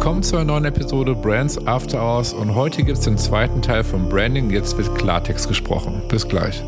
Willkommen zu einer neuen Episode Brands After Hours und heute gibt es den zweiten Teil von Branding. Jetzt wird Klartext gesprochen. Bis gleich.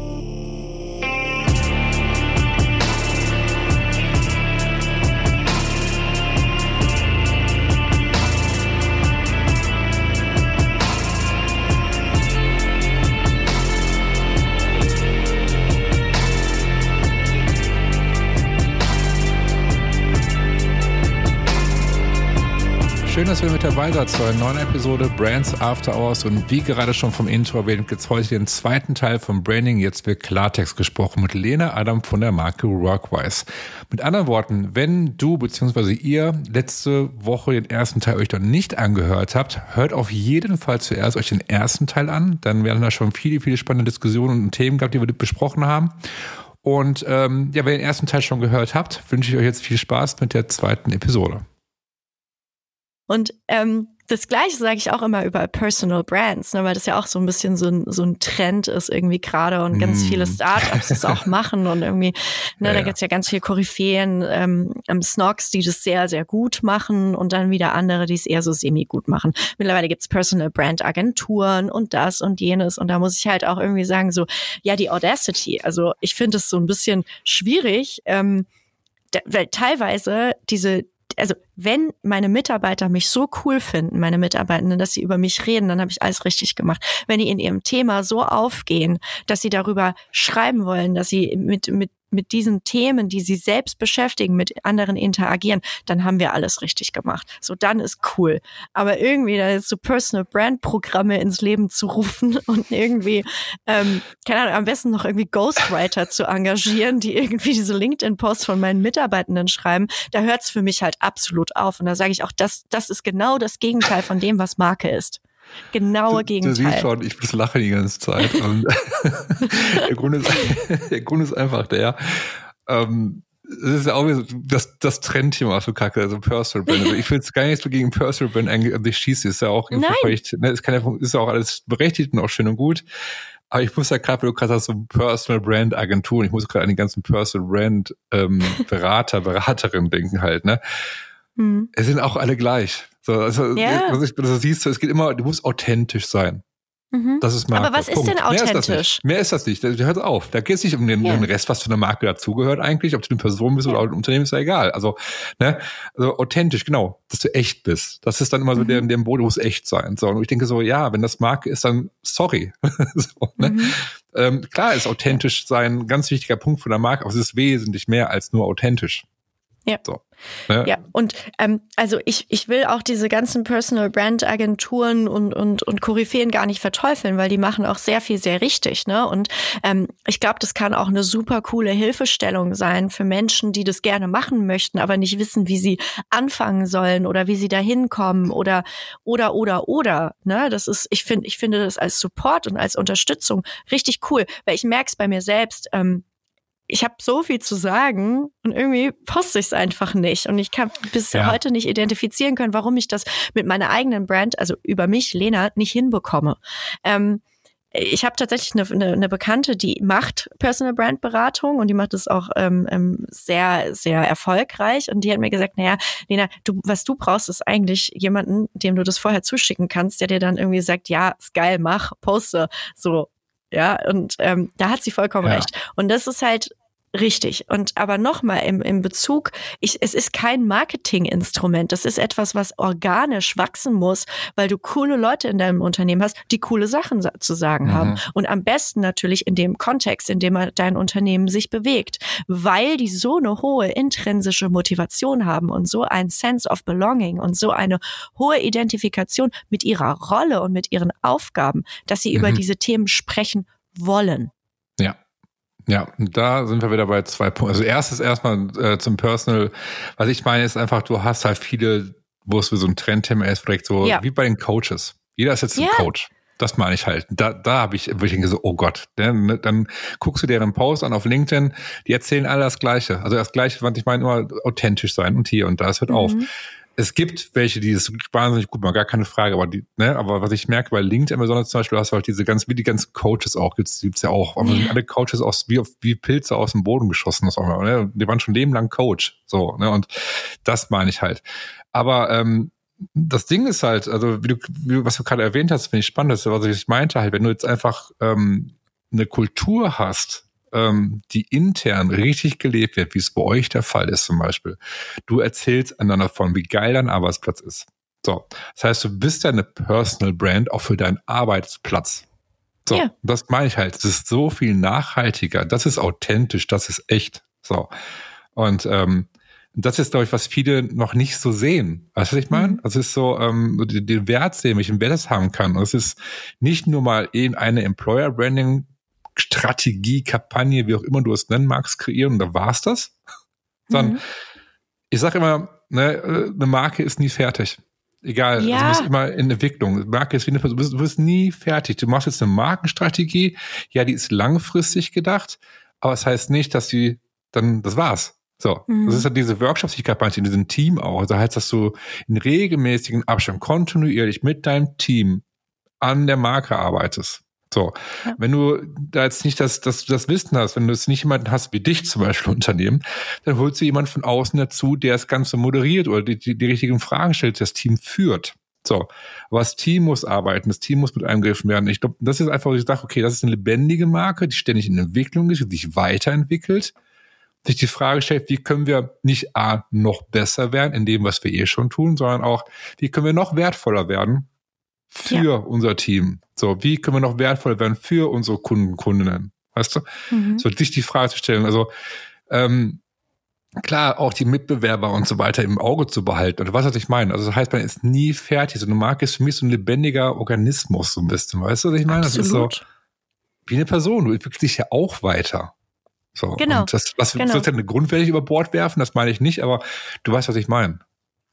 Schön, dass ihr mit dabei seid zu einer neuen Episode Brands After Hours. Und wie gerade schon vom Intro erwähnt, gibt es heute den zweiten Teil von Branding. Jetzt wird Klartext gesprochen mit Lena Adam von der Marke Workwise. Mit anderen Worten, wenn du bzw. ihr letzte Woche den ersten Teil euch noch nicht angehört habt, hört auf jeden Fall zuerst euch den ersten Teil an. Dann werden da schon viele, viele spannende Diskussionen und Themen gehabt, die wir besprochen haben. Und ähm, ja, wenn ihr den ersten Teil schon gehört habt, wünsche ich euch jetzt viel Spaß mit der zweiten Episode. Und ähm, das Gleiche sage ich auch immer über Personal Brands, ne, weil das ja auch so ein bisschen so ein, so ein Trend ist irgendwie gerade und ganz mm. viele Startups das auch machen und irgendwie, ne, ja, da gibt's ja ganz viele Koryphäen, ähm, Snogs, die das sehr, sehr gut machen und dann wieder andere, die es eher so semi-gut machen. Mittlerweile gibt's Personal Brand Agenturen und das und jenes und da muss ich halt auch irgendwie sagen, so, ja, die Audacity, also ich finde es so ein bisschen schwierig, ähm, weil teilweise diese also wenn meine Mitarbeiter mich so cool finden, meine Mitarbeitenden, dass sie über mich reden, dann habe ich alles richtig gemacht. Wenn die in ihrem Thema so aufgehen, dass sie darüber schreiben wollen, dass sie mit, mit mit diesen Themen, die sie selbst beschäftigen, mit anderen interagieren, dann haben wir alles richtig gemacht. So, dann ist cool. Aber irgendwie da jetzt so Personal Brand Programme ins Leben zu rufen und irgendwie, ähm, keine Ahnung, am besten noch irgendwie Ghostwriter zu engagieren, die irgendwie diese LinkedIn-Posts von meinen Mitarbeitenden schreiben, da hört es für mich halt absolut auf. Und da sage ich auch, das, das ist genau das Gegenteil von dem, was Marke ist. Genaue Gegenteil. Du siehst schon, ich muss lachen die ganze Zeit. der, Grund ist, der Grund ist einfach der, ähm, das ist ja auch das, das Trendthema für Kacke, also Personal Brand. Also ich will jetzt gar nicht so gegen Personal Brand eigentlich, also ich schieße, ist ja auch vielleicht, ne, ist, kann ja, ist ja auch alles berechtigt und auch schön und gut. Aber ich muss ja gerade, weil du gerade hast, so Personal Brand Agenturen, ich muss gerade an die ganzen Personal Brand ähm, Berater, Beraterinnen denken halt, ne? Hm. Es sind auch alle gleich. So, also, ja. was ich, siehst du, es geht immer, du musst authentisch sein. Mhm. Das ist Marke. Aber was Punkt. ist denn authentisch? Mehr ist das nicht. Ist das nicht. Hört auf. Da geht es nicht um den, ja. den, Rest, was für eine Marke dazugehört eigentlich. Ob du eine Person bist ja. oder ein Unternehmen, ist ja egal. Also, ne, also authentisch, genau, dass du echt bist. Das ist dann immer so mhm. der, der Boden muss echt sein. So, und ich denke so, ja, wenn das Marke ist, dann sorry. so, ne? Mhm. Ähm, klar ist authentisch sein ein ganz wichtiger Punkt von der Marke, aber es ist wesentlich mehr als nur authentisch. Ja. So. Ja, ja. und ähm, also ich, ich will auch diese ganzen Personal Brand Agenturen und, und, und Koryphäen gar nicht verteufeln, weil die machen auch sehr viel sehr richtig. Ne? Und ähm, ich glaube, das kann auch eine super coole Hilfestellung sein für Menschen, die das gerne machen möchten, aber nicht wissen, wie sie anfangen sollen oder wie sie da hinkommen oder oder oder oder. Ne? Das ist, ich finde, ich finde das als Support und als Unterstützung richtig cool, weil ich merke es bei mir selbst. Ähm, ich habe so viel zu sagen und irgendwie poste ich es einfach nicht. Und ich kann bis ja. heute nicht identifizieren können, warum ich das mit meiner eigenen Brand, also über mich, Lena, nicht hinbekomme. Ähm, ich habe tatsächlich eine, eine, eine Bekannte, die macht Personal Brand Beratung und die macht es auch ähm, ähm, sehr, sehr erfolgreich. Und die hat mir gesagt, naja, Lena, du, was du brauchst, ist eigentlich jemanden, dem du das vorher zuschicken kannst, der dir dann irgendwie sagt, ja, ist geil, mach, poste. So, ja, und ähm, da hat sie vollkommen ja. recht. Und das ist halt Richtig. Und aber nochmal im, im Bezug, ich, es ist kein Marketinginstrument. Das ist etwas, was organisch wachsen muss, weil du coole Leute in deinem Unternehmen hast, die coole Sachen zu sagen mhm. haben. Und am besten natürlich in dem Kontext, in dem dein Unternehmen sich bewegt, weil die so eine hohe intrinsische Motivation haben und so ein Sense of Belonging und so eine hohe Identifikation mit ihrer Rolle und mit ihren Aufgaben, dass sie mhm. über diese Themen sprechen wollen. Ja. Ja, da sind wir wieder bei zwei Punkten. Also erstes erstmal äh, zum Personal. Was ich meine ist einfach, du hast halt viele, wo es so ein Trendthema ist, vielleicht so ja. wie bei den Coaches. Jeder ist jetzt ja. ein Coach. Das meine ich halt. Da, da habe ich, wo ich denke so, oh Gott, dann, ne, dann guckst du deren Post an auf LinkedIn, die erzählen alle das Gleiche. Also das Gleiche, was ich meine, immer authentisch sein und hier und da, es hört mhm. auf es gibt welche, die es wahnsinnig gut machen, gar keine Frage, aber die, ne, aber was ich merke bei LinkedIn besonders zum Beispiel, hast du halt diese ganz, wie die ganzen Coaches auch, gibt's, gibt's ja auch, aber ja. alle Coaches aus, wie, wie Pilze aus dem Boden geschossen, das auch mal, ne? Die waren schon lebenlang Coach, so, ne, und das meine ich halt. Aber, ähm, das Ding ist halt, also wie du, wie, was du gerade erwähnt hast, finde ich spannend, das, was ich meinte halt, wenn du jetzt einfach ähm, eine Kultur hast, ähm, die intern richtig gelebt wird, wie es bei euch der Fall ist zum Beispiel. Du erzählst einander von, wie geil dein Arbeitsplatz ist. So, das heißt, du bist ja eine Personal Brand auch für deinen Arbeitsplatz. So, ja. das meine ich halt. Es ist so viel nachhaltiger. Das ist authentisch. Das ist echt. So. Und ähm, das ist, glaube ich, was viele noch nicht so sehen. Weißt du, was ich meine? Mhm. Es ist so, ähm, den Wert sehen, welchen Wert das haben kann. Und es ist nicht nur mal eben eine Employer Branding Strategie, Kampagne, wie auch immer du es nennen magst, kreieren und da war's das. Sondern mhm. ich sage immer, ne, äh, eine Marke ist nie fertig. Egal, ja. also du bist immer in Entwicklung. Marke ist wie eine Person, du bist, du bist nie fertig. Du machst jetzt eine Markenstrategie, ja, die ist langfristig gedacht, aber es das heißt nicht, dass sie dann, das war's. So, mhm. das ist ja diese Workshops, die ich gerade in diesem Team auch. Also heißt, dass du in regelmäßigen Abstand kontinuierlich mit deinem Team an der Marke arbeitest. So, ja. wenn du da jetzt nicht das, das, das Wissen hast, wenn du jetzt nicht jemanden hast wie dich zum Beispiel Unternehmen, dann holst du jemanden von außen dazu, der das Ganze moderiert oder die, die, die richtigen Fragen stellt, das Team führt. So, aber das Team muss arbeiten, das Team muss mit eingegriffen werden. Ich glaube, das ist einfach, wo ich sage, okay, das ist eine lebendige Marke, die ständig in Entwicklung ist, die sich weiterentwickelt, sich die Frage stellt, wie können wir nicht A, noch besser werden in dem, was wir eh schon tun, sondern auch, wie können wir noch wertvoller werden für ja. unser Team? So, wie können wir noch wertvoller werden für unsere Kunden, Kundinnen? Weißt du? Mhm. So, sich die Frage zu stellen. Also, ähm, klar, auch die Mitbewerber und so weiter im Auge zu behalten. Oder was, was ich meine? Also, das heißt, man ist nie fertig. So eine Marke ist für mich so ein lebendiger Organismus, so ein bisschen. Weißt du, was ich meine? Absolut. Das ist so, wie eine Person. Du entwickelst dich ja auch weiter. So, genau. Und das, was genau. sozusagen eine Grundwerte über Bord werfen, das meine ich nicht, aber du weißt, was ich meine.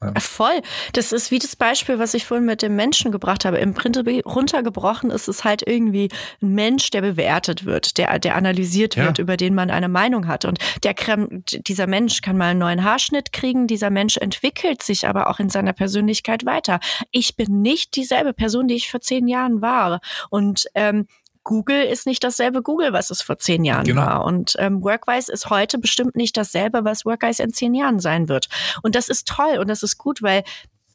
Ja. Voll. Das ist wie das Beispiel, was ich vorhin mit dem Menschen gebracht habe. Im Prinzip runtergebrochen ist es halt irgendwie ein Mensch, der bewertet wird, der, der analysiert wird, ja. über den man eine Meinung hat. Und der dieser Mensch kann mal einen neuen Haarschnitt kriegen. Dieser Mensch entwickelt sich aber auch in seiner Persönlichkeit weiter. Ich bin nicht dieselbe Person, die ich vor zehn Jahren war. Und ähm, Google ist nicht dasselbe Google, was es vor zehn Jahren genau. war. Und ähm, Workwise ist heute bestimmt nicht dasselbe, was Workwise in zehn Jahren sein wird. Und das ist toll und das ist gut, weil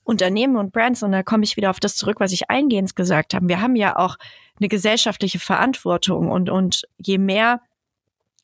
Unternehmen und Brands, und da komme ich wieder auf das zurück, was ich eingehend gesagt habe, wir haben ja auch eine gesellschaftliche Verantwortung und, und je mehr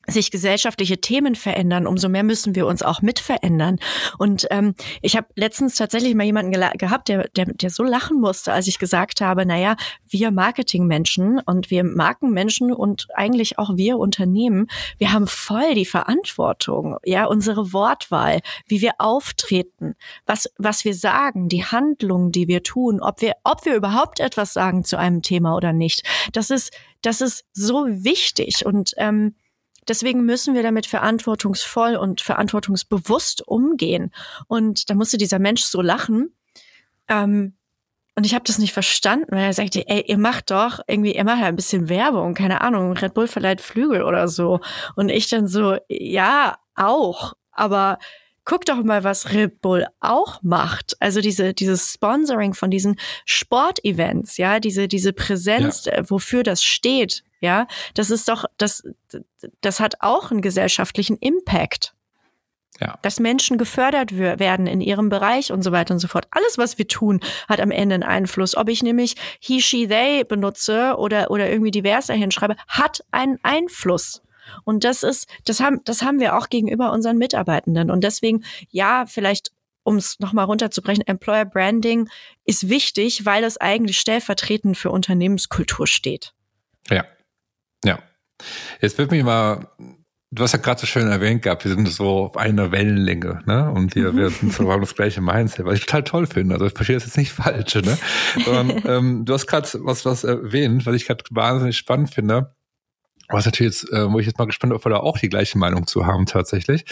sich gesellschaftliche Themen verändern, umso mehr müssen wir uns auch mit verändern. Und ähm, ich habe letztens tatsächlich mal jemanden gehabt, der, der, der so lachen musste, als ich gesagt habe, naja, wir Marketingmenschen und wir Markenmenschen und eigentlich auch wir Unternehmen, wir haben voll die Verantwortung, ja, unsere Wortwahl, wie wir auftreten, was, was wir sagen, die Handlungen, die wir tun, ob wir, ob wir überhaupt etwas sagen zu einem Thema oder nicht. Das ist, das ist so wichtig und ähm, Deswegen müssen wir damit verantwortungsvoll und verantwortungsbewusst umgehen. Und da musste dieser Mensch so lachen. Ähm, und ich habe das nicht verstanden, weil er sagte, ey, ihr macht doch irgendwie, ihr macht ja ein bisschen Werbung, keine Ahnung, Red Bull verleiht Flügel oder so. Und ich dann so, ja, auch. Aber guck doch mal, was Red Bull auch macht. Also diese, dieses Sponsoring von diesen Sportevents, ja, diese, diese Präsenz, ja. Äh, wofür das steht, ja, das ist doch, das, das hat auch einen gesellschaftlichen Impact. Ja. Dass Menschen gefördert werden in ihrem Bereich und so weiter und so fort. Alles, was wir tun, hat am Ende einen Einfluss. Ob ich nämlich he, she, they benutze oder, oder irgendwie diverser hinschreibe, hat einen Einfluss. Und das ist, das haben, das haben wir auch gegenüber unseren Mitarbeitenden. Und deswegen, ja, vielleicht um es nochmal runterzubrechen, Employer Branding ist wichtig, weil es eigentlich stellvertretend für Unternehmenskultur steht. Ja. Jetzt wird mich mal, du hast ja gerade so schön erwähnt gehabt, wir sind so auf einer Wellenlänge, ne? Und wir, mhm. wir sind so haben das gleiche Mindset, was ich total toll finde. Also ich verstehe das jetzt nicht falsch, ne? Sondern ähm, du hast gerade was, was erwähnt, was ich gerade wahnsinnig spannend finde. Was natürlich jetzt, äh, wo ich jetzt mal gespannt bin, ob wir da auch die gleiche Meinung zu haben tatsächlich.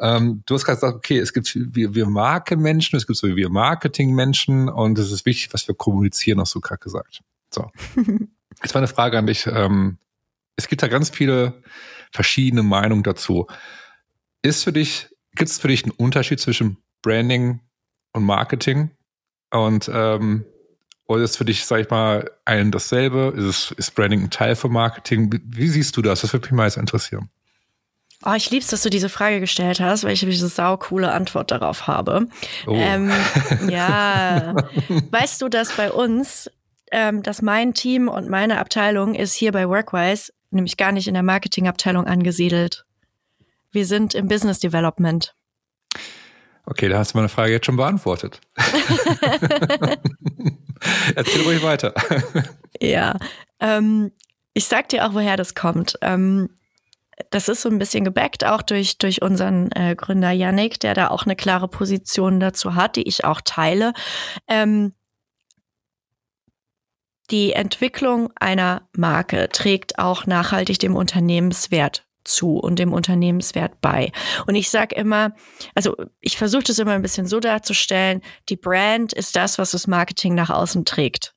Ähm, du hast gerade gesagt, okay, es gibt wir, wir Markenmenschen, es gibt so wie wir Marketingmenschen und es ist wichtig, was wir kommunizieren, hast du gerade gesagt. So. Jetzt mal eine Frage an dich. Ähm, es gibt da ganz viele verschiedene Meinungen dazu. Ist für dich, gibt es für dich einen Unterschied zwischen Branding und Marketing? Und ähm, oder ist für dich, sag ich mal, ein dasselbe? Ist, es, ist Branding ein Teil von Marketing? Wie, wie siehst du das? Das würde mich mal jetzt interessieren. Oh, ich lieb's, dass du diese Frage gestellt hast, weil ich eine sau coole Antwort darauf habe. Oh. Ähm, ja, weißt du, dass bei uns, ähm, dass mein Team und meine Abteilung ist hier bei Workwise nämlich gar nicht in der Marketingabteilung angesiedelt. Wir sind im Business Development. Okay, da hast du meine Frage jetzt schon beantwortet. Erzähl ruhig weiter. ja, ähm, ich sag dir auch, woher das kommt. Ähm, das ist so ein bisschen gebackt, auch durch, durch unseren äh, Gründer Yannick, der da auch eine klare Position dazu hat, die ich auch teile. Ähm, die Entwicklung einer Marke trägt auch nachhaltig dem Unternehmenswert zu und dem Unternehmenswert bei. Und ich sage immer, also ich versuche das immer ein bisschen so darzustellen, die Brand ist das, was das Marketing nach außen trägt.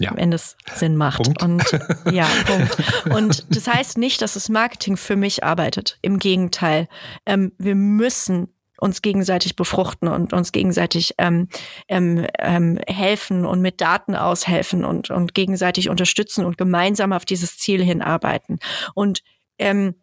Ja. Am Ende Sinn macht. Punkt. Und ja, Punkt. Und das heißt nicht, dass das Marketing für mich arbeitet. Im Gegenteil. Ähm, wir müssen uns gegenseitig befruchten und uns gegenseitig ähm, ähm, ähm, helfen und mit Daten aushelfen und, und gegenseitig unterstützen und gemeinsam auf dieses Ziel hinarbeiten. Und ähm,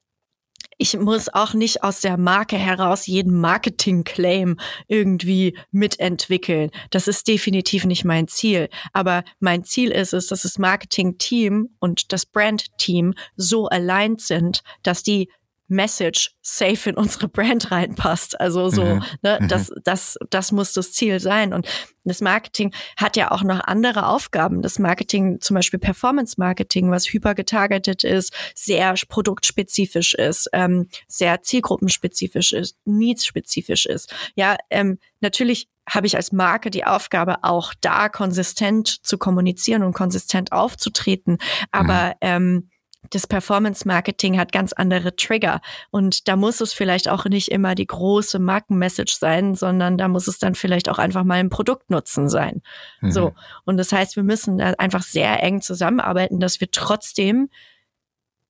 ich muss auch nicht aus der Marke heraus jeden Marketing-Claim irgendwie mitentwickeln. Das ist definitiv nicht mein Ziel. Aber mein Ziel ist es, dass das Marketing-Team und das Brand-Team so aligned sind, dass die Message safe in unsere Brand reinpasst. Also so, mhm. ne, mhm. das, das, das muss das Ziel sein. Und das Marketing hat ja auch noch andere Aufgaben. Das Marketing, zum Beispiel Performance Marketing, was hypergetargetet ist, sehr produktspezifisch ist, ähm, sehr zielgruppenspezifisch ist, needs-spezifisch ist. Ja, ähm, natürlich habe ich als Marke die Aufgabe, auch da konsistent zu kommunizieren und konsistent aufzutreten. Aber mhm. ähm, das Performance Marketing hat ganz andere Trigger. Und da muss es vielleicht auch nicht immer die große Markenmessage sein, sondern da muss es dann vielleicht auch einfach mal ein Produktnutzen sein. Mhm. So. Und das heißt, wir müssen da einfach sehr eng zusammenarbeiten, dass wir trotzdem,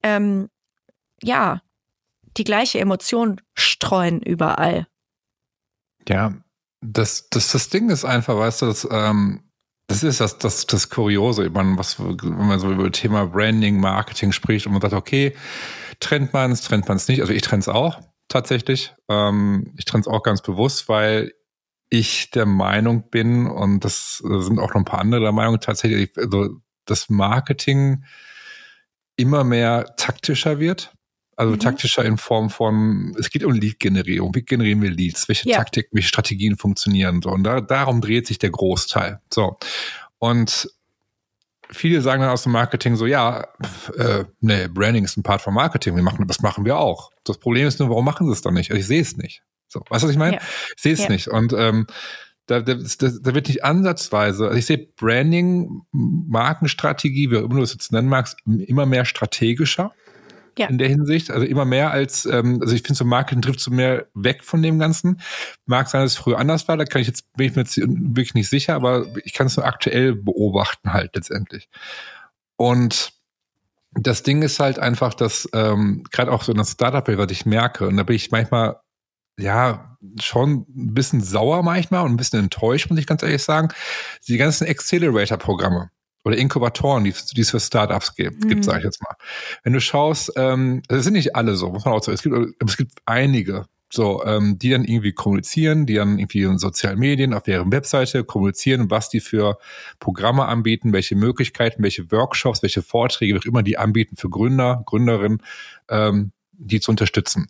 ähm, ja, die gleiche Emotion streuen überall. Ja, das, das, das Ding ist einfach, weißt du, dass, ähm, das ist das, das, das Kuriose, ich meine, was, wenn man so über Thema Branding, Marketing spricht und man sagt, okay, trennt man es, trennt man es nicht. Also ich trenne es auch tatsächlich. Ähm, ich trenne es auch ganz bewusst, weil ich der Meinung bin, und das sind auch noch ein paar andere der Meinung, tatsächlich, also das Marketing immer mehr taktischer wird. Also mhm. taktischer in Form von, es geht um Lead-Generierung. Wie generieren wir Leads? Welche ja. Taktiken, welche Strategien funktionieren? So, und da, darum dreht sich der Großteil. So. Und viele sagen dann aus dem Marketing so, ja, äh, nee, Branding ist ein Part von Marketing. Wir machen, das machen wir auch. Das Problem ist nur, warum machen sie es dann nicht? Also ich sehe es nicht. So, weißt du, was ich meine? Ja. Ich sehe es ja. nicht. Und ähm, da, da, da wird nicht ansatzweise, also ich sehe Branding, Markenstrategie, wie auch immer du es jetzt nennen magst, immer mehr strategischer ja. in der Hinsicht. Also immer mehr als, ähm, also ich finde so Marketing trifft so mehr weg von dem Ganzen. Mag sein, dass es früher anders war, da kann ich jetzt, bin ich mir jetzt wirklich nicht sicher, aber ich kann es nur aktuell beobachten halt letztendlich. Und das Ding ist halt einfach, dass ähm, gerade auch so in der Startup-Welt, was ich merke, und da bin ich manchmal ja, schon ein bisschen sauer manchmal und ein bisschen enttäuscht, muss ich ganz ehrlich sagen. Die ganzen Accelerator-Programme oder Inkubatoren, die, die es für Startups gibt, mhm. gibt sage ich jetzt mal. Wenn du schaust, ähm, das sind nicht alle so, muss man auch sagen. Es gibt, es gibt einige, so, ähm, die dann irgendwie kommunizieren, die dann irgendwie in sozialen Medien auf deren Webseite kommunizieren, was die für Programme anbieten, welche Möglichkeiten, welche Workshops, welche Vorträge, wie auch immer die anbieten für Gründer, Gründerinnen, ähm, die zu unterstützen.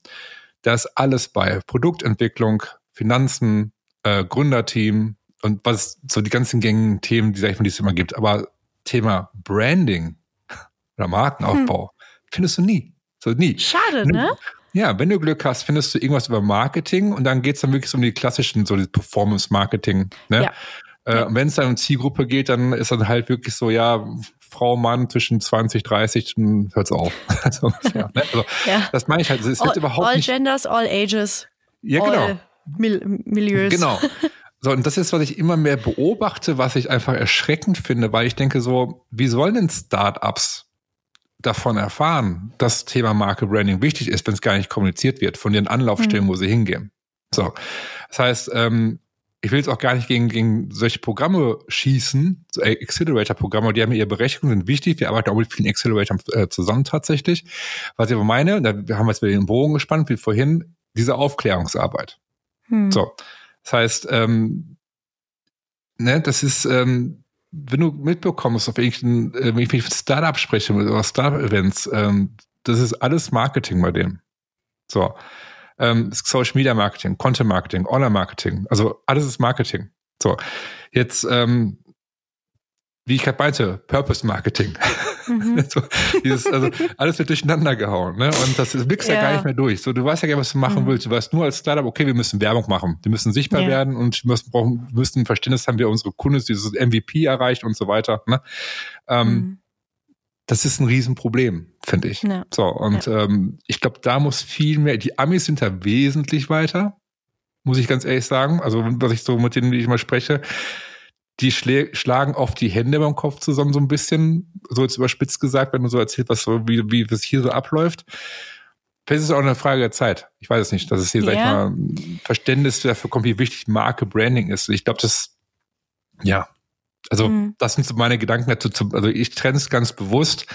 Da ist alles bei Produktentwicklung, Finanzen, äh, Gründerteam und was so die ganzen gängigen Themen, die, sag ich mal, die es immer gibt. Aber Thema Branding oder Markenaufbau hm. findest du nie. So nie. Schade, ne? Ja, wenn du Glück hast, findest du irgendwas über Marketing und dann geht es dann wirklich um die klassischen, so die Performance-Marketing. Ne? Ja. Äh, ja. Und wenn es dann um Zielgruppe geht, dann ist dann halt wirklich so, ja, Frau, Mann zwischen 20, 30, dann hört's auf. also, ja, ne? also, ja. Das meine ich halt. Es wird all, überhaupt all nicht. Genders, all ages. Ja, genau. All Mil Milieus. Genau. So, und das ist, was ich immer mehr beobachte, was ich einfach erschreckend finde, weil ich denke so, wie sollen denn Startups davon erfahren, dass Thema Marke Branding wichtig ist, wenn es gar nicht kommuniziert wird von den Anlaufstellen, mhm. wo sie hingehen? So. Das heißt, ähm, ich will jetzt auch gar nicht gegen, gegen solche Programme schießen, so Accelerator-Programme, die haben ihre Berechtigung, sind wichtig. Wir arbeiten auch mit vielen Acceleratoren äh, zusammen tatsächlich. Was ich aber meine, da haben wir jetzt wieder den Bogen gespannt, wie vorhin, diese Aufklärungsarbeit. Hm. So. Das heißt, ähm, ne, das ist, ähm, wenn du mitbekommst, auf irgendwelchen, äh, wenn ich mit Startup spreche oder Startup-Events, ähm, das ist alles Marketing bei dem. So. Ähm, Social Media Marketing, Content Marketing, Online Marketing, also alles ist Marketing. So. Jetzt, ähm, wie ich gerade meinte, Purpose Marketing. Mhm. so, dieses, also alles wird durcheinander gehauen, ne? Und das blickst ja. ja gar nicht mehr durch. So, du weißt ja gar nicht, was du machen mhm. willst. Du weißt nur als Startup, okay, wir müssen Werbung machen. Wir müssen sichtbar ja. werden und wir müssen, brauchen, müssen ein Verständnis haben, wie unsere Kunden dieses MVP erreicht und so weiter. Ne? Ähm, mhm. Das ist ein Riesenproblem, finde ich. Ja. So, und ähm, ich glaube, da muss viel mehr, die Amis sind da wesentlich weiter, muss ich ganz ehrlich sagen. Also, was ich so mit denen, wie ich mal spreche, die schlagen oft die Hände beim Kopf zusammen so ein bisschen, so jetzt überspitzt gesagt, wenn du so erzählst, was so, wie, wie es hier so abläuft. Vielleicht ist es auch eine Frage der Zeit. Ich weiß es nicht, dass es hier, ja. sag ich mal, Verständnis dafür kommt, wie wichtig Marke Branding ist. Ich glaube, das, ja, also mhm. das sind so meine Gedanken dazu. Also ich trenne es ganz bewusst,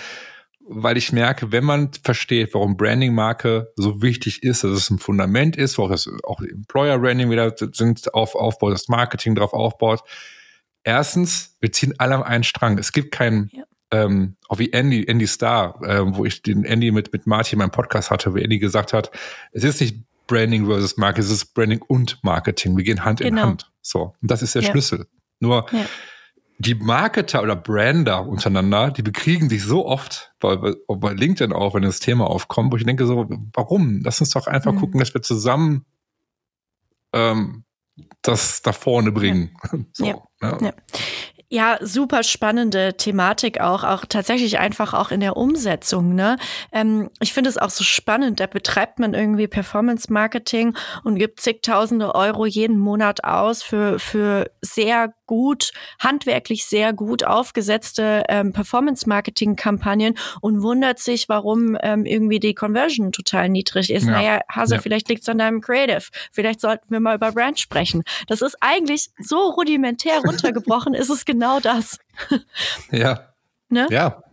weil ich merke, wenn man versteht, warum Branding-Marke so wichtig ist, dass es ein Fundament ist, wo das auch Employer-Branding wieder sind, auf, aufbaut, das Marketing drauf aufbaut, erstens, wir ziehen alle am einen Strang. Es gibt keinen, ja. ähm, auch wie Andy, Andy Star, äh, wo ich den Andy mit, mit Martin in meinem Podcast hatte, wo Andy gesagt hat, es ist nicht Branding versus Marketing, es ist Branding und Marketing. Wir gehen Hand genau. in Hand. So. Und das ist der ja. Schlüssel. Nur, ja. die Marketer oder Brander untereinander, die bekriegen sich so oft, bei, bei LinkedIn auch, wenn das Thema aufkommt, wo ich denke so, warum? Lass uns doch einfach mhm. gucken, dass wir zusammen ähm, das da vorne bringen. So, ja. Ja. ja. Ja, super spannende Thematik auch, auch tatsächlich einfach auch in der Umsetzung. Ne? Ähm, ich finde es auch so spannend, da betreibt man irgendwie Performance Marketing und gibt zigtausende Euro jeden Monat aus für, für sehr gut, handwerklich sehr gut aufgesetzte ähm, Performance-Marketing-Kampagnen und wundert sich, warum ähm, irgendwie die Conversion total niedrig ist. Ja. Naja, Hase, ja. vielleicht liegt es an deinem Creative. Vielleicht sollten wir mal über Brand sprechen. Das ist eigentlich so rudimentär runtergebrochen, ist es genau das. ja. Ne? Ja,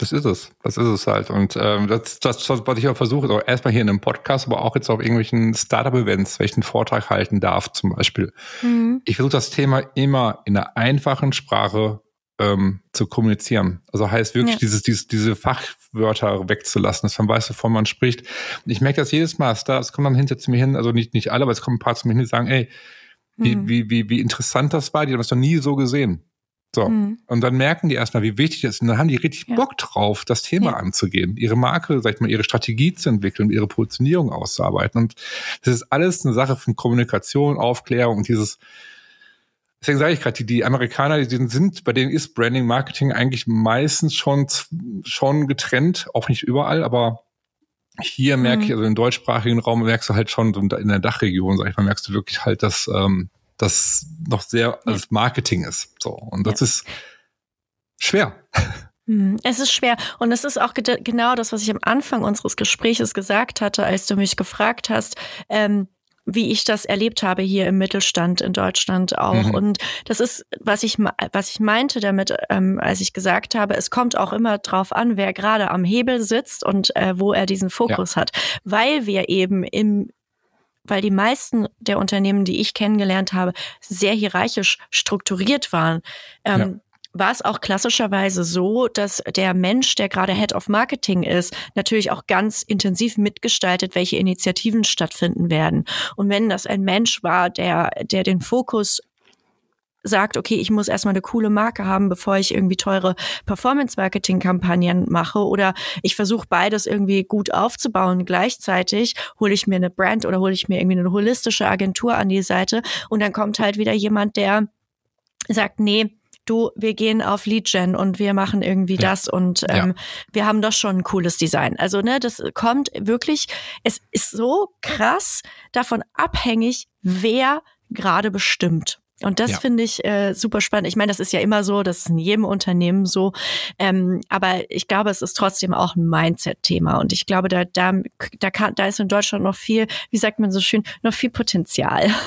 das ist es. Das ist es halt. Und ähm, das, das, was ich auch versuche, auch erstmal hier in einem Podcast, aber auch jetzt auf irgendwelchen Startup-Events, welchen Vortrag halten darf, zum Beispiel. Mhm. Ich versuche das Thema immer in einer einfachen Sprache ähm, zu kommunizieren. Also heißt wirklich, ja. dieses, dieses, diese Fachwörter wegzulassen, dass man weiß, wovon man spricht. Und ich merke das jedes Mal. Stars kommen dann hinter zu mir hin, also nicht, nicht alle, aber es kommen ein paar zu mir hin, die sagen, ey, wie, mhm. wie, wie, wie interessant das war, die haben das noch nie so gesehen. So. Mhm. Und dann merken die erstmal, wie wichtig es ist. Und dann haben die richtig ja. Bock drauf, das Thema ja. anzugehen, ihre Marke, sag ich mal, ihre Strategie zu entwickeln, ihre Positionierung auszuarbeiten. Und das ist alles eine Sache von Kommunikation, Aufklärung und dieses, deswegen sage ich gerade, die, die Amerikaner, die sind, bei denen ist Branding, Marketing eigentlich meistens schon, schon getrennt, auch nicht überall, aber hier merke mhm. ich, also im deutschsprachigen Raum merkst du halt schon, in der Dachregion, sag ich mal, merkst du wirklich halt, dass, ähm, das noch sehr als Marketing ist. So. Und das ja. ist schwer. Hm, es ist schwer. Und es ist auch genau das, was ich am Anfang unseres Gespräches gesagt hatte, als du mich gefragt hast, ähm, wie ich das erlebt habe hier im Mittelstand in Deutschland auch. Mhm. Und das ist, was ich, was ich meinte damit, ähm, als ich gesagt habe, es kommt auch immer drauf an, wer gerade am Hebel sitzt und äh, wo er diesen Fokus ja. hat. Weil wir eben im weil die meisten der Unternehmen, die ich kennengelernt habe, sehr hierarchisch strukturiert waren. Ähm, ja war es auch klassischerweise so, dass der Mensch, der gerade Head of Marketing ist, natürlich auch ganz intensiv mitgestaltet, welche Initiativen stattfinden werden. Und wenn das ein Mensch war, der, der den Fokus sagt, okay, ich muss erstmal eine coole Marke haben, bevor ich irgendwie teure Performance-Marketing-Kampagnen mache oder ich versuche beides irgendwie gut aufzubauen. Gleichzeitig hole ich mir eine Brand oder hole ich mir irgendwie eine holistische Agentur an die Seite und dann kommt halt wieder jemand, der sagt, nee, du, wir gehen auf Lead-Gen und wir machen irgendwie ja. das und ähm, ja. wir haben doch schon ein cooles Design. Also, ne, das kommt wirklich, es ist so krass davon abhängig, wer gerade bestimmt. Und das ja. finde ich äh, super spannend. Ich meine, das ist ja immer so, das ist in jedem Unternehmen so. Ähm, aber ich glaube, es ist trotzdem auch ein Mindset-Thema. Und ich glaube, da, da, da, kann, da ist in Deutschland noch viel, wie sagt man so schön, noch viel Potenzial.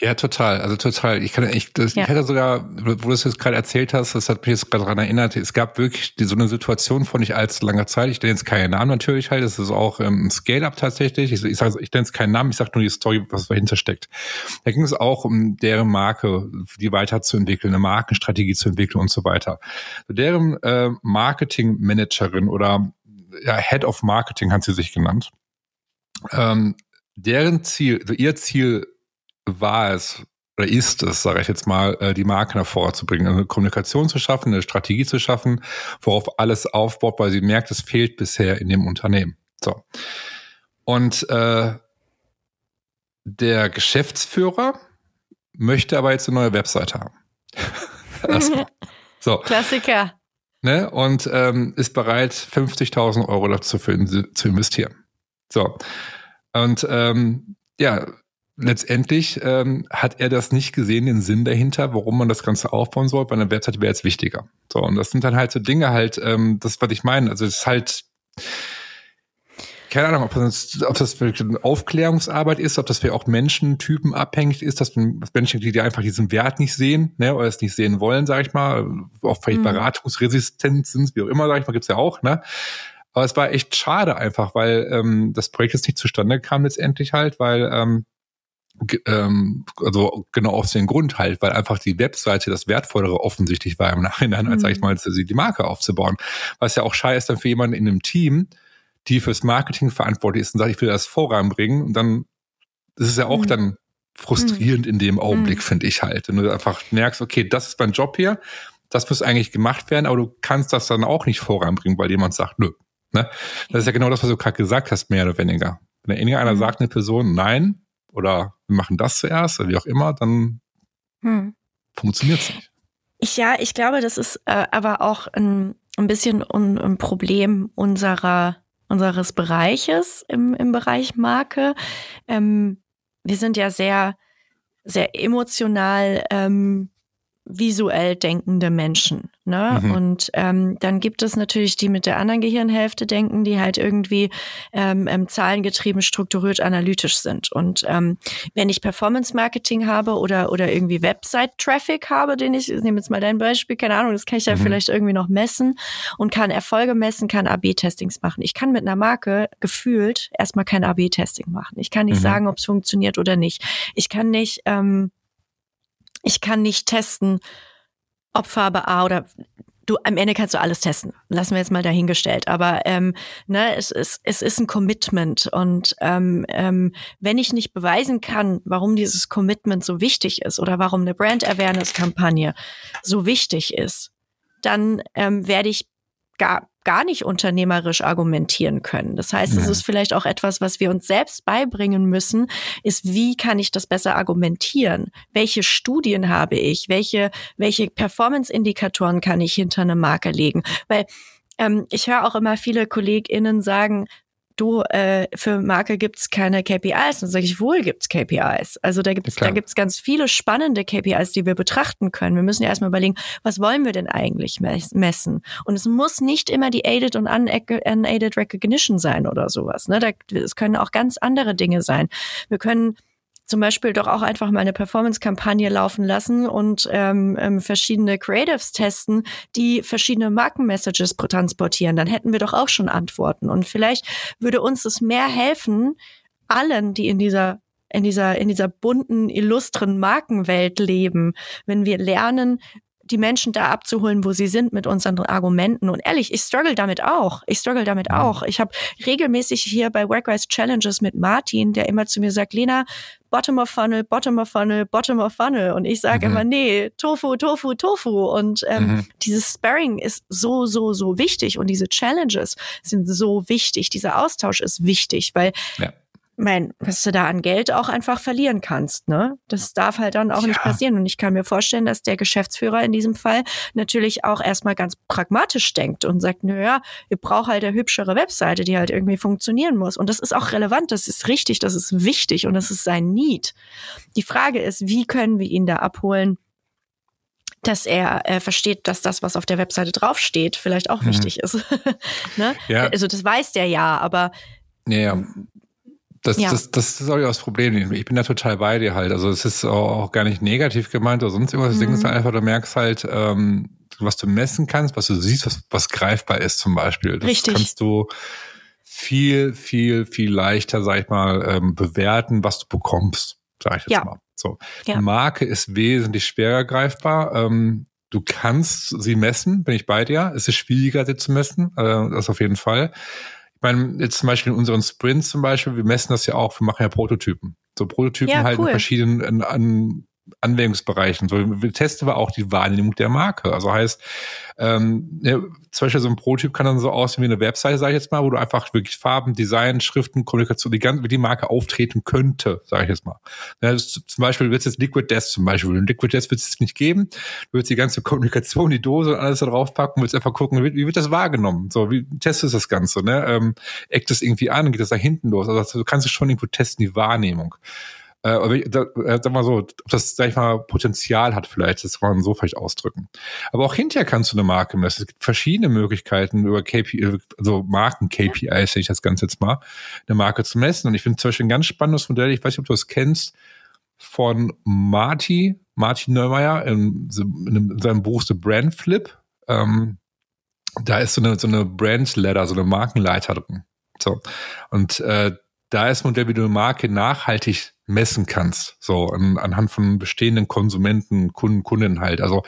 Ja, total. Also total. Ich kann, ich, das, ja. ich hatte sogar, wo du es jetzt gerade erzählt hast, das hat mich jetzt gerade daran erinnert. Es gab wirklich so eine Situation vor nicht allzu langer Zeit. Ich nenne jetzt keinen Namen natürlich halt. Das ist auch ähm, ein Scale-Up tatsächlich. Ich, ich sage, ich nenne jetzt keinen Namen. Ich sage nur die Story, was dahinter steckt. Da ging es auch um deren Marke, die weiterzuentwickeln, eine Markenstrategie zu entwickeln und so weiter. Deren äh, Marketing-Managerin oder ja, Head of Marketing hat sie sich genannt. Ähm, deren Ziel, also ihr Ziel war es oder ist es, sage ich jetzt mal, äh, die Marke nach vorne zu bringen, eine Kommunikation zu schaffen, eine Strategie zu schaffen, worauf alles aufbaut, weil sie merkt, es fehlt bisher in dem Unternehmen. So. Und äh, der Geschäftsführer möchte aber jetzt eine neue Webseite haben. so. Klassiker. Ne? Und ähm, ist bereit, 50.000 Euro dazu für, zu investieren. So. Und ähm, ja, letztendlich ähm, hat er das nicht gesehen, den Sinn dahinter, warum man das Ganze aufbauen soll, weil eine Webseite wäre jetzt wichtiger. So, und das sind dann halt so Dinge halt, ähm, das, was ich meine. Also es ist halt, keine Ahnung, ob das, ob das wirklich eine Aufklärungsarbeit ist, ob das für auch Menschentypen abhängig ist, dass Menschen, die einfach diesen Wert nicht sehen, ne, oder es nicht sehen wollen, sage ich mal, auch vielleicht mhm. beratungsresistent sind, wie auch immer, sage ich mal, gibt's ja auch, ne? Aber es war echt schade einfach, weil ähm, das Projekt jetzt nicht zustande kam letztendlich halt, weil ähm, ähm, also genau aus dem Grund halt, weil einfach die Webseite das Wertvollere offensichtlich war im Nachhinein, als mhm. sag ich mal, die Marke aufzubauen. Was ja auch scheiße ist dann für jemanden in einem Team, die fürs Marketing verantwortlich ist und sagt, ich will das voranbringen und dann das ist ja auch mhm. dann frustrierend mhm. in dem Augenblick, mhm. finde ich halt. Wenn du einfach merkst, okay, das ist mein Job hier, das muss eigentlich gemacht werden, aber du kannst das dann auch nicht voranbringen, weil jemand sagt, nö. Ne? Das ist ja genau das, was du gerade gesagt hast, mehr oder weniger. Wenn irgendeiner mhm. sagt, eine Person, nein, oder wir machen das zuerst oder wie auch immer, dann hm. funktioniert es nicht. Ich, ja, ich glaube, das ist äh, aber auch ein, ein bisschen ein, ein Problem unserer, unseres Bereiches im, im Bereich Marke. Ähm, wir sind ja sehr, sehr emotional ähm, visuell denkende Menschen. Ne? Mhm. Und ähm, dann gibt es natürlich die mit der anderen Gehirnhälfte denken, die halt irgendwie ähm, ähm, zahlengetrieben, strukturiert, analytisch sind. Und ähm, wenn ich Performance-Marketing habe oder oder irgendwie Website-Traffic habe, den ich, ich nehme jetzt mal dein Beispiel, keine Ahnung, das kann ich ja mhm. vielleicht irgendwie noch messen und kann Erfolge messen, kann AB-Testings machen. Ich kann mit einer Marke gefühlt erstmal kein AB-Testing machen. Ich kann nicht mhm. sagen, ob es funktioniert oder nicht. Ich kann nicht ähm, ich kann nicht testen, ob Farbe A oder du am Ende kannst du alles testen. Lassen wir jetzt mal dahingestellt. Aber ähm, ne, es, es, es ist ein Commitment. Und ähm, ähm, wenn ich nicht beweisen kann, warum dieses Commitment so wichtig ist oder warum eine Brand Awareness-Kampagne so wichtig ist, dann ähm, werde ich gar gar nicht unternehmerisch argumentieren können. Das heißt, es ist vielleicht auch etwas, was wir uns selbst beibringen müssen, ist, wie kann ich das besser argumentieren? Welche Studien habe ich? Welche, welche Performance-Indikatoren kann ich hinter eine Marke legen? Weil ähm, ich höre auch immer viele KollegInnen sagen, du, äh, für Marke gibt's keine KPIs. Dann sage ich, wohl gibt's KPIs. Also da gibt's ja, da gibt's ganz viele spannende KPIs, die wir betrachten können. Wir müssen ja erstmal überlegen, was wollen wir denn eigentlich messen? Und es muss nicht immer die Aided und Unaided Recognition sein oder sowas. Ne? Da, es können auch ganz andere Dinge sein. Wir können zum Beispiel doch auch einfach mal eine Performance-Kampagne laufen lassen und ähm, ähm, verschiedene Creatives testen, die verschiedene Markenmessages transportieren. Dann hätten wir doch auch schon Antworten. Und vielleicht würde uns es mehr helfen, allen, die in dieser in dieser, in dieser bunten, illustren Markenwelt leben, wenn wir lernen, die Menschen da abzuholen, wo sie sind mit unseren Argumenten. Und ehrlich, ich struggle damit auch. Ich struggle damit mhm. auch. Ich habe regelmäßig hier bei Workwise Challenges mit Martin, der immer zu mir sagt, Lena, Bottom of Funnel, Bottom of Funnel, Bottom of Funnel. Und ich sage mhm. immer, nee, Tofu, Tofu, Tofu. Und ähm, mhm. dieses Sparring ist so, so, so wichtig. Und diese Challenges sind so wichtig. Dieser Austausch ist wichtig, weil ja mein, was du da an Geld auch einfach verlieren kannst, ne? Das darf halt dann auch ja. nicht passieren. Und ich kann mir vorstellen, dass der Geschäftsführer in diesem Fall natürlich auch erstmal ganz pragmatisch denkt und sagt, naja, ihr braucht halt eine hübschere Webseite, die halt irgendwie funktionieren muss. Und das ist auch relevant, das ist richtig, das ist wichtig und das ist sein Need. Die Frage ist, wie können wir ihn da abholen? dass er äh, versteht, dass das, was auf der Webseite draufsteht, vielleicht auch mhm. wichtig ist. ne? ja. Also das weiß der ja, aber ja, ja. Das, ja. das, das ist auch das Problem. Ich bin da total bei dir halt. Also es ist auch gar nicht negativ gemeint oder sonst irgendwas. Das mhm. Ding ist einfach, du merkst halt, ähm, was du messen kannst, was du siehst, was, was greifbar ist zum Beispiel. Das Richtig. kannst du viel, viel, viel leichter, sag ich mal, ähm, bewerten, was du bekommst, sag ich jetzt ja. mal. So. Ja. Marke ist wesentlich schwerer greifbar. Ähm, du kannst sie messen, bin ich bei dir. Es ist schwieriger, sie zu messen, äh, das auf jeden Fall meine, jetzt zum Beispiel in unseren Sprints zum Beispiel, wir messen das ja auch, wir machen ja Prototypen. So Prototypen ja, halt cool. in verschiedenen an, an Anwendungsbereichen. So, wir testen aber auch die Wahrnehmung der Marke. Also heißt, ähm, ja, zum Beispiel so ein Prototyp kann dann so aussehen wie eine Webseite, sage ich jetzt mal, wo du einfach wirklich Farben, Design, Schriften, Kommunikation, die ganze, wie die Marke auftreten könnte, sage ich jetzt mal. Ja, ist, zum Beispiel wird es jetzt Liquid Death zum Beispiel. Und Liquid Death wird es nicht geben. Du würdest die ganze Kommunikation, die Dose und alles da drauf packen, willst einfach gucken, wie, wie, wird das wahrgenommen? So, wie testest du das Ganze? Ne? Ähm, eckt es irgendwie an, geht das da hinten los? Also du kannst es schon irgendwo testen, die Wahrnehmung. Äh, da, äh, sag mal so, ob das, sag ich mal, Potenzial hat vielleicht, das kann man so vielleicht ausdrücken. Aber auch hinterher kannst du eine Marke messen. Es gibt verschiedene Möglichkeiten über KPI, also Marken-KPIs, sehe ich das Ganze jetzt mal, eine Marke zu messen. Und ich finde zum Beispiel ein ganz spannendes Modell, ich weiß nicht, ob du das kennst, von Marty, Martin Neumeier in, in seinem Buch The Brand Flip. Ähm, da ist so eine, so eine Brand Ladder, so eine Markenleiter drin. So. Und äh, da ist Modell, wie du eine Marke nachhaltig messen kannst, so an, anhand von bestehenden Konsumenten, Kunden, Kunden halt. Also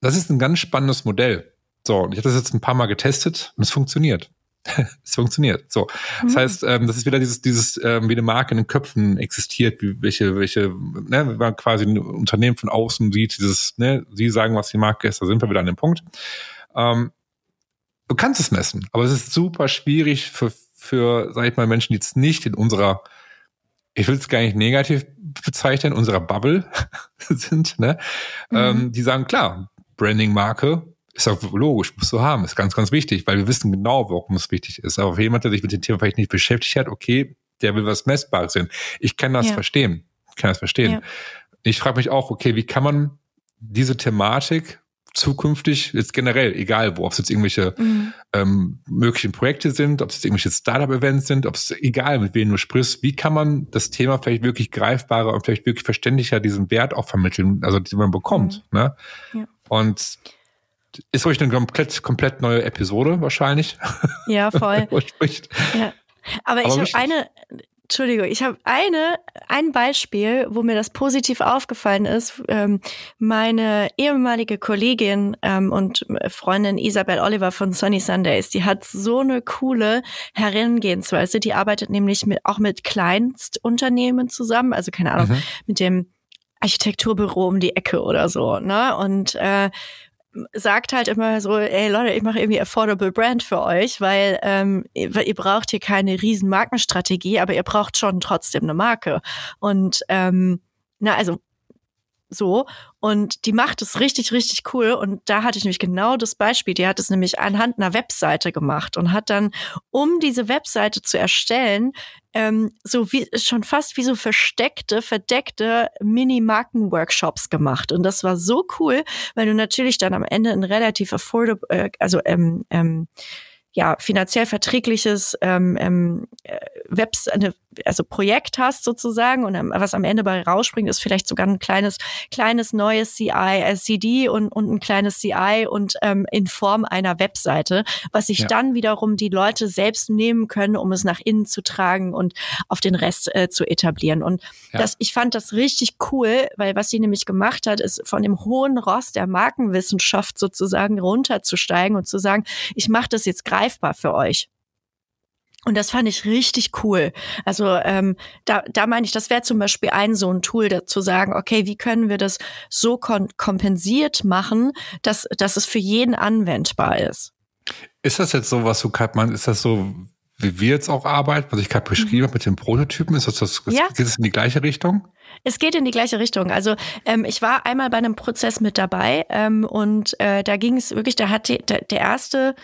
das ist ein ganz spannendes Modell. So, ich habe das jetzt ein paar Mal getestet und es funktioniert. es funktioniert. So, das mhm. heißt, ähm, das ist wieder dieses, dieses, ähm, wie eine Marke in den Köpfen existiert, wie welche, welche, ne, wenn man quasi ein Unternehmen von außen sieht, dieses, ne, sie sagen, was die Marke ist, da sind wir wieder an dem Punkt. Ähm, du kannst es messen, aber es ist super schwierig für, für, sag ich mal, Menschen, die jetzt nicht in unserer ich will es gar nicht negativ bezeichnen, unserer Bubble sind, ne? Mhm. Ähm, die sagen, klar, Branding-Marke ist auch logisch, musst du haben, ist ganz, ganz wichtig, weil wir wissen genau, warum es wichtig ist. Aber für jemand, der sich mit dem Thema vielleicht nicht beschäftigt hat, okay, der will was Messbares sehen. Ich kann das ja. verstehen. Ich kann das verstehen. Ja. Ich frage mich auch, okay, wie kann man diese Thematik zukünftig, jetzt generell, egal wo, ob es jetzt irgendwelche mhm. ähm, möglichen Projekte sind, ob es jetzt irgendwelche Startup-Events sind, ob es egal, mit wem du sprichst, wie kann man das Thema vielleicht wirklich greifbarer und vielleicht wirklich verständlicher diesen Wert auch vermitteln, also den man bekommt. Mhm. Ne? Ja. Und ist euch eine komplett, komplett neue Episode wahrscheinlich. Ja, voll. ja. Aber, Aber ich habe eine, Entschuldigung, ich habe eine ein Beispiel, wo mir das positiv aufgefallen ist. Ähm, meine ehemalige Kollegin ähm, und Freundin Isabel Oliver von Sunny Sundays, die hat so eine coole Herangehensweise. Die arbeitet nämlich mit, auch mit Kleinstunternehmen zusammen, also keine Ahnung, mhm. mit dem Architekturbüro um die Ecke oder so, ne? Und äh, sagt halt immer so, ey Leute, ich mache irgendwie affordable Brand für euch, weil ähm, ihr, braucht hier keine riesen Markenstrategie, aber ihr braucht schon trotzdem eine Marke. Und ähm, na, also so. Und die macht es richtig, richtig cool. Und da hatte ich nämlich genau das Beispiel. Die hat es nämlich anhand einer Webseite gemacht und hat dann, um diese Webseite zu erstellen, ähm, so wie schon fast wie so versteckte, verdeckte Mini-Marken-Workshops gemacht. Und das war so cool, weil du natürlich dann am Ende ein relativ affordable, äh, also ähm, ähm, ja finanziell verträgliches ähm, ähm, äh, Webs eine, also Projekt hast sozusagen und was am Ende bei rausspringt, ist vielleicht sogar ein kleines kleines neues CI, äh, CD und, und ein kleines CI und ähm, in Form einer Webseite, was sich ja. dann wiederum die Leute selbst nehmen können, um es nach innen zu tragen und auf den Rest äh, zu etablieren. Und ja. das, ich fand das richtig cool, weil was sie nämlich gemacht hat, ist von dem hohen Ross der Markenwissenschaft sozusagen runterzusteigen und zu sagen, ich mache das jetzt greifbar für euch. Und das fand ich richtig cool. Also ähm, da, da meine ich, das wäre zum Beispiel ein so ein Tool, da zu sagen, okay, wie können wir das so kompensiert machen, dass, dass es für jeden anwendbar ist. Ist das jetzt so, was du man ist das so wie wir jetzt auch arbeiten, was ich gerade beschrieben mhm. habe mit den Prototypen, ist das, das ja. geht es in die gleiche Richtung? Es geht in die gleiche Richtung. Also ähm, ich war einmal bei einem Prozess mit dabei ähm, und äh, da ging es wirklich, da hat die, der, der erste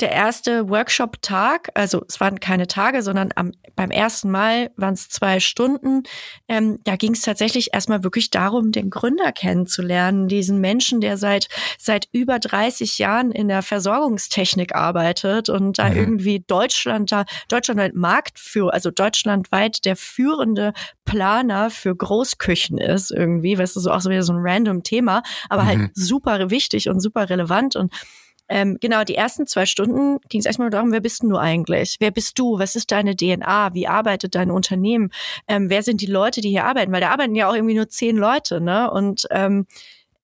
der erste Workshop-Tag, also es waren keine Tage, sondern am, beim ersten Mal waren es zwei Stunden. Ähm, da ging es tatsächlich erstmal wirklich darum, den Gründer kennenzulernen, diesen Menschen, der seit seit über 30 Jahren in der Versorgungstechnik arbeitet und da mhm. irgendwie Deutschland da deutschlandweit Marktführer, also deutschlandweit der führende Planer für Großküchen ist irgendwie, weißt du, so auch so wieder so ein random Thema, aber halt mhm. halt super wichtig und super relevant und ähm, genau, die ersten zwei Stunden ging es erstmal darum, wer bist du eigentlich? Wer bist du? Was ist deine DNA? Wie arbeitet dein Unternehmen? Ähm, wer sind die Leute, die hier arbeiten? Weil da arbeiten ja auch irgendwie nur zehn Leute, ne? Und ähm,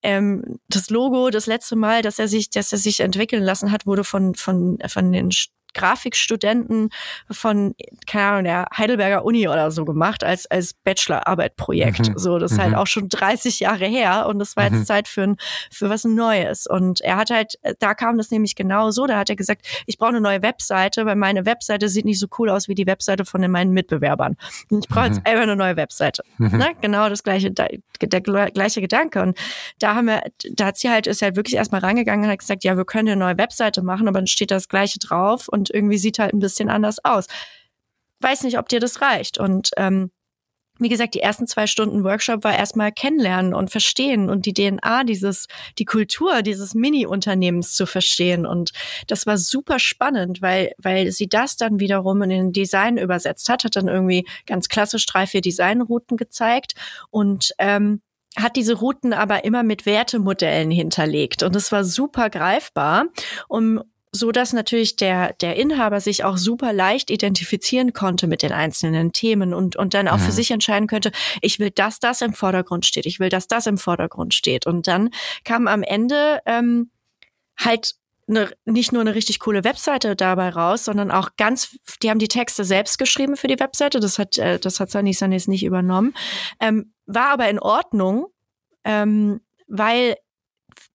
ähm, das Logo, das letzte Mal, dass er sich, dass er sich entwickeln lassen hat, wurde von von von den Grafikstudenten von, keine Ahnung, der Heidelberger Uni oder so gemacht als, als Bachelorarbeitprojekt. Mhm. So, das ist halt mhm. halt auch schon 30 Jahre her und das war jetzt mhm. Zeit für, ein, für was Neues. Und er hat halt, da kam das nämlich genau so, da hat er gesagt, ich brauche eine neue Webseite, weil meine Webseite sieht nicht so cool aus wie die Webseite von meinen Mitbewerbern. Ich brauche jetzt mhm. einfach eine neue Webseite. Mhm. Ne? Genau das gleiche, der, der gleiche Gedanke. Und da haben wir, da hat sie halt, ist halt wirklich erstmal rangegangen und hat gesagt, ja, wir können eine neue Webseite machen, aber dann steht das gleiche drauf und und irgendwie sieht halt ein bisschen anders aus. Weiß nicht, ob dir das reicht. Und ähm, wie gesagt, die ersten zwei Stunden Workshop war erstmal kennenlernen und verstehen und die DNA dieses, die Kultur dieses Mini-Unternehmens zu verstehen. Und das war super spannend, weil, weil sie das dann wiederum in den Design übersetzt hat, hat dann irgendwie ganz klassisch drei, vier Designrouten gezeigt und ähm, hat diese Routen aber immer mit Wertemodellen hinterlegt und es war super greifbar, um so dass natürlich der der Inhaber sich auch super leicht identifizieren konnte mit den einzelnen Themen und und dann auch mhm. für sich entscheiden könnte, ich will, dass das im Vordergrund steht, ich will, dass das im Vordergrund steht und dann kam am Ende ähm, halt eine, nicht nur eine richtig coole Webseite dabei raus, sondern auch ganz, die haben die Texte selbst geschrieben für die Webseite, das hat äh, das hat Sunny Sundays nicht übernommen, ähm, war aber in Ordnung, ähm, weil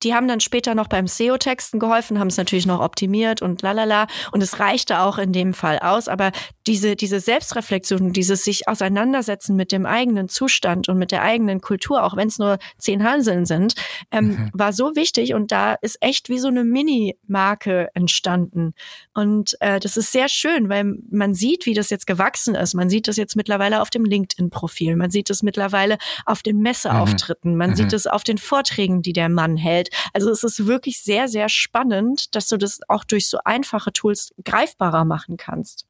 die haben dann später noch beim SEO-Texten geholfen, haben es natürlich noch optimiert und lalala. Und es reichte auch in dem Fall aus. Aber diese, diese Selbstreflexion, dieses sich auseinandersetzen mit dem eigenen Zustand und mit der eigenen Kultur, auch wenn es nur zehn Hanseln sind, ähm, mhm. war so wichtig. Und da ist echt wie so eine Mini-Marke entstanden. Und äh, das ist sehr schön, weil man sieht, wie das jetzt gewachsen ist. Man sieht das jetzt mittlerweile auf dem LinkedIn-Profil. Man sieht es mittlerweile auf den Messeauftritten. Man mhm. sieht es auf den Vorträgen, die der Mann hält. Also es ist wirklich sehr, sehr spannend, dass du das auch durch so einfache Tools greifbarer machen kannst.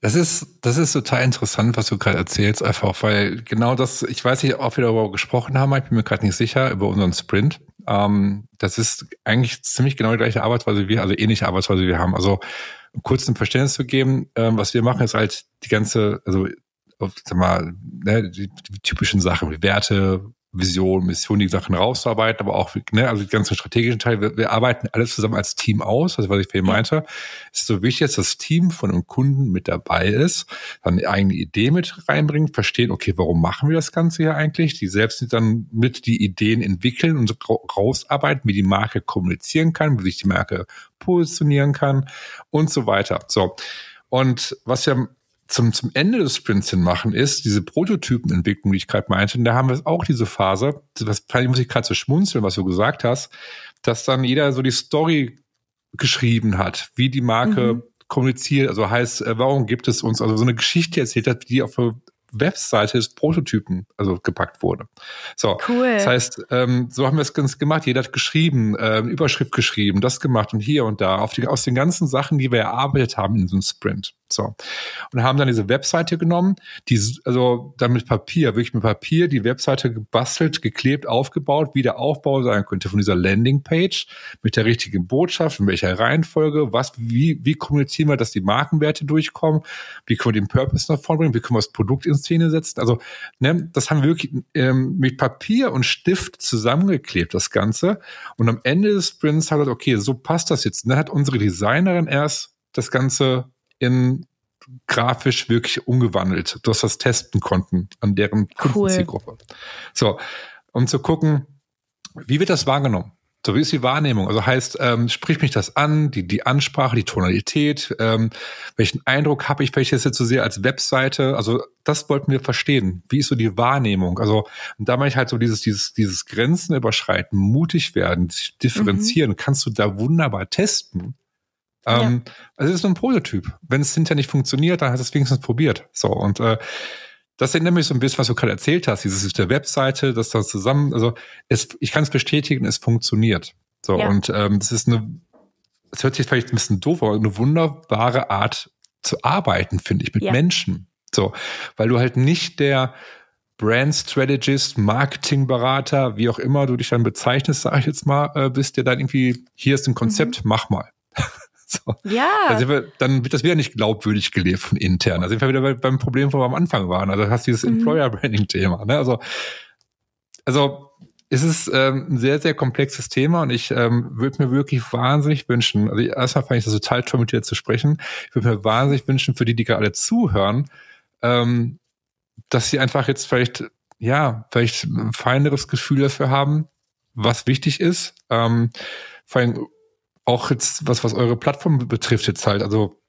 Das ist, das ist total interessant, was du gerade erzählst, einfach, weil genau das, ich weiß nicht, ob wir darüber gesprochen haben, ich bin mir gerade nicht sicher, über unseren Sprint. Ähm, das ist eigentlich ziemlich genau die gleiche Arbeitsweise wie wir, also ähnliche Arbeitsweise wie wir haben. Also, um kurz ein Verständnis zu geben, ähm, was wir machen, ist halt die ganze, also, sag mal, ne, die, die typischen Sachen wie Werte, Vision, Mission, die Sachen rauszuarbeiten, aber auch, ne, also die ganzen strategischen Teile, wir, wir arbeiten alles zusammen als Team aus, also was ich vorhin meinte. Es ist so wichtig, dass das Team von einem Kunden mit dabei ist, dann eine eigene Idee mit reinbringt, verstehen, okay, warum machen wir das Ganze hier eigentlich? Die selbst dann mit die Ideen entwickeln und rausarbeiten, wie die Marke kommunizieren kann, wie sich die Marke positionieren kann und so weiter. So. Und was ja zum, zum Ende des Sprints hin machen, ist diese Prototypenentwicklung, die ich gerade meinte. Und da haben wir auch diese Phase, das muss ich gerade so schmunzeln, was du gesagt hast, dass dann jeder so die Story geschrieben hat, wie die Marke mhm. kommuniziert, also heißt, äh, warum gibt es uns, also so eine Geschichte erzählt hat, die auf Webseite des Prototypen also gepackt wurde. So, cool. das heißt, ähm, so haben wir es ganz gemacht. Jeder hat geschrieben, äh, Überschrift geschrieben, das gemacht und hier und da auf die, aus den ganzen Sachen, die wir erarbeitet haben in so einem Sprint. So. Und haben dann diese Webseite genommen, die, also dann mit Papier, wirklich mit Papier, die Webseite gebastelt, geklebt, aufgebaut, wie der Aufbau sein könnte von dieser Landingpage mit der richtigen Botschaft, in welcher Reihenfolge, was, wie, wie kommunizieren wir, dass die Markenwerte durchkommen, wie können wir den Purpose nach vorne bringen, wie können wir das Produkt in Szene setzen. Also, ne, das haben wir wirklich ähm, mit Papier und Stift zusammengeklebt, das Ganze. Und am Ende des Sprints hat er, okay, so passt das jetzt. Und dann hat unsere Designerin erst das Ganze in grafisch wirklich umgewandelt, dass das testen konnten an deren Kundenzielgruppe. Cool. So, um zu gucken, wie wird das wahrgenommen? So, wie ist die Wahrnehmung? Also heißt, ähm, spricht mich das an, die, die Ansprache, die Tonalität, ähm, welchen Eindruck habe ich, wenn ich das jetzt so sehe als Webseite? Also das wollten wir verstehen. Wie ist so die Wahrnehmung? Also da meine ich halt so dieses, dieses, dieses Grenzen überschreiten, mutig werden, differenzieren, mhm. kannst du da wunderbar testen. Ähm, ja. Also es ist nur ein Prototyp. Wenn es hinterher nicht funktioniert, dann hast du es wenigstens probiert. So und äh, das erinnert mich so ein bisschen, was du gerade erzählt hast, dieses der Webseite, das da zusammen, also es, ich kann es bestätigen, es funktioniert. So, ja. und ähm, das ist eine, es hört sich vielleicht ein bisschen doof, aber eine wunderbare Art zu arbeiten, finde ich, mit ja. Menschen. So, weil du halt nicht der Brand Strategist, Marketingberater, wie auch immer du dich dann bezeichnest, sage ich jetzt mal, äh, bist, der dann irgendwie, hier ist ein Konzept, mhm. mach mal. So. Ja. Also wir, dann wird das wieder nicht glaubwürdig gelebt von intern. Da sind wir wieder beim Problem, wo wir am Anfang waren. Also du hast dieses mhm. Employer-Branding-Thema. Ne? Also, also es ist ähm, ein sehr, sehr komplexes Thema und ich ähm, würde mir wirklich wahnsinnig wünschen, also erstmal fand ich das total toll, mit dir zu sprechen. Ich würde mir wahnsinnig wünschen, für die, die gerade zuhören, ähm, dass sie einfach jetzt vielleicht, ja, vielleicht ein feineres Gefühl dafür haben, was wichtig ist. Ähm, vor allem auch jetzt, was, was eure Plattform betrifft, jetzt halt, also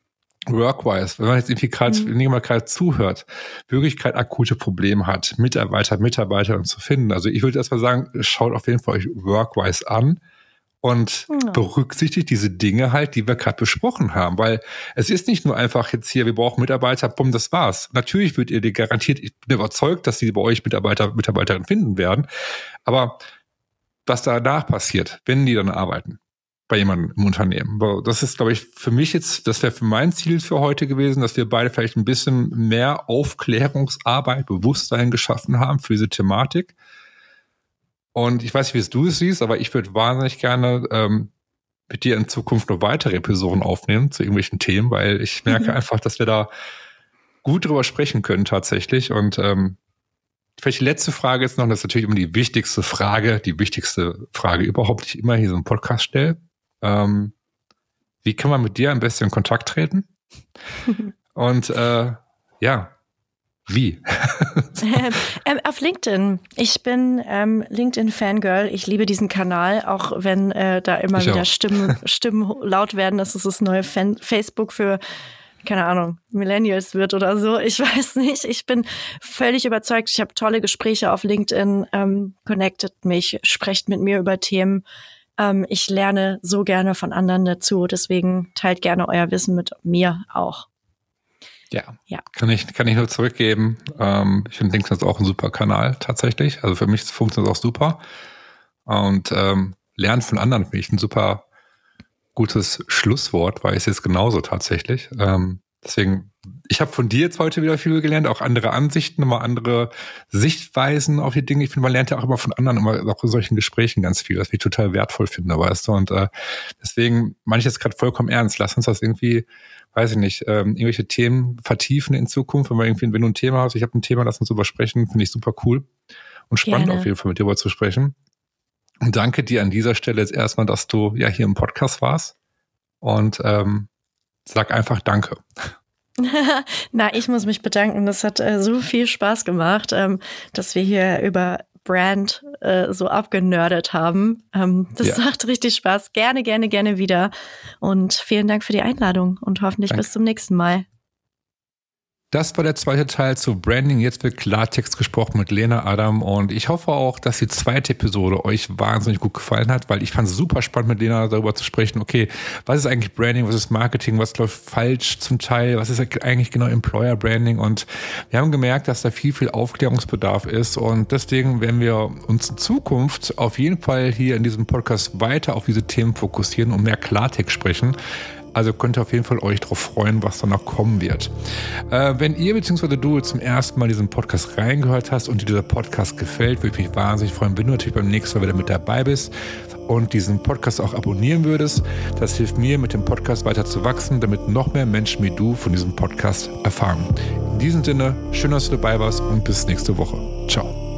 Workwise, wenn man jetzt irgendwie gerade, mhm. gerade zuhört, wirklich gerade akute Probleme hat, Mitarbeiter, Mitarbeiter zu finden. Also ich würde erstmal sagen, schaut auf jeden Fall euch Workwise an und ja. berücksichtigt diese Dinge halt, die wir gerade besprochen haben, weil es ist nicht nur einfach jetzt hier, wir brauchen Mitarbeiter, bumm, das war's. Natürlich wird ihr die garantiert, ich bin überzeugt, dass sie bei euch Mitarbeiter, Mitarbeiterinnen finden werden, aber was danach passiert, wenn die dann arbeiten, bei jemandem im Unternehmen. Das ist, glaube ich, für mich jetzt, das wäre für mein Ziel für heute gewesen, dass wir beide vielleicht ein bisschen mehr Aufklärungsarbeit, Bewusstsein geschaffen haben für diese Thematik. Und ich weiß nicht, wie du es siehst, aber ich würde wahnsinnig gerne ähm, mit dir in Zukunft noch weitere Episoden aufnehmen zu irgendwelchen Themen, weil ich merke mhm. einfach, dass wir da gut drüber sprechen können tatsächlich. Und ähm, vielleicht die letzte Frage ist noch, das ist natürlich immer die wichtigste Frage, die wichtigste Frage überhaupt, die ich immer hier so im Podcast stelle. Ähm, wie kann man mit dir am besten in Kontakt treten? Und äh, ja, wie? ähm, auf LinkedIn. Ich bin ähm, LinkedIn-Fangirl. Ich liebe diesen Kanal, auch wenn äh, da immer ich wieder Stimmen, Stimmen laut werden, dass es das neue Fan Facebook für, keine Ahnung, Millennials wird oder so. Ich weiß nicht. Ich bin völlig überzeugt. Ich habe tolle Gespräche auf LinkedIn. Ähm, connectet mich, sprecht mit mir über Themen. Ähm, ich lerne so gerne von anderen dazu. Deswegen teilt gerne euer Wissen mit mir auch. Ja, ja. Kann, ich, kann ich nur zurückgeben. Ähm, ich finde LinkedIn ist auch ein super Kanal tatsächlich. Also für mich funktioniert es auch super. Und ähm, Lernen von anderen finde ich ein super gutes Schlusswort, weil es ist genauso tatsächlich. Ähm, deswegen ich habe von dir jetzt heute wieder viel gelernt, auch andere Ansichten, immer andere Sichtweisen auf die Dinge. Ich finde, man lernt ja auch immer von anderen, immer auch in solchen Gesprächen ganz viel, was ich total wertvoll finde, weißt du. Und äh, deswegen meine ich jetzt gerade vollkommen ernst. Lass uns das irgendwie, weiß ich nicht, ähm, irgendwelche Themen vertiefen in Zukunft. Wenn, wir irgendwie, wenn du ein Thema hast, ich habe ein Thema, lass uns drüber sprechen, finde ich super cool und spannend Gerne. auf jeden Fall mit dir darüber zu sprechen. Und danke dir an dieser Stelle jetzt erstmal, dass du ja hier im Podcast warst. Und ähm, sag einfach Danke. Na, ich muss mich bedanken. Das hat äh, so viel Spaß gemacht, ähm, dass wir hier über Brand äh, so abgenördet haben. Ähm, das ja. macht richtig Spaß. Gerne, gerne, gerne wieder. Und vielen Dank für die Einladung und hoffentlich Danke. bis zum nächsten Mal. Das war der zweite Teil zu Branding. Jetzt wird Klartext gesprochen mit Lena Adam und ich hoffe auch, dass die zweite Episode euch wahnsinnig gut gefallen hat, weil ich fand es super spannend mit Lena darüber zu sprechen. Okay, was ist eigentlich Branding, was ist Marketing, was läuft falsch zum Teil, was ist eigentlich genau Employer Branding und wir haben gemerkt, dass da viel, viel Aufklärungsbedarf ist und deswegen werden wir uns in Zukunft auf jeden Fall hier in diesem Podcast weiter auf diese Themen fokussieren und mehr Klartext sprechen. Also könnt ihr auf jeden Fall euch darauf freuen, was da noch kommen wird. Äh, wenn ihr bzw. du zum ersten Mal diesen Podcast reingehört hast und dir dieser Podcast gefällt, würde ich mich wahnsinnig freuen, wenn du natürlich beim nächsten Mal wieder mit dabei bist und diesen Podcast auch abonnieren würdest. Das hilft mir, mit dem Podcast weiter zu wachsen, damit noch mehr Menschen wie du von diesem Podcast erfahren. In diesem Sinne, schön, dass du dabei warst und bis nächste Woche. Ciao.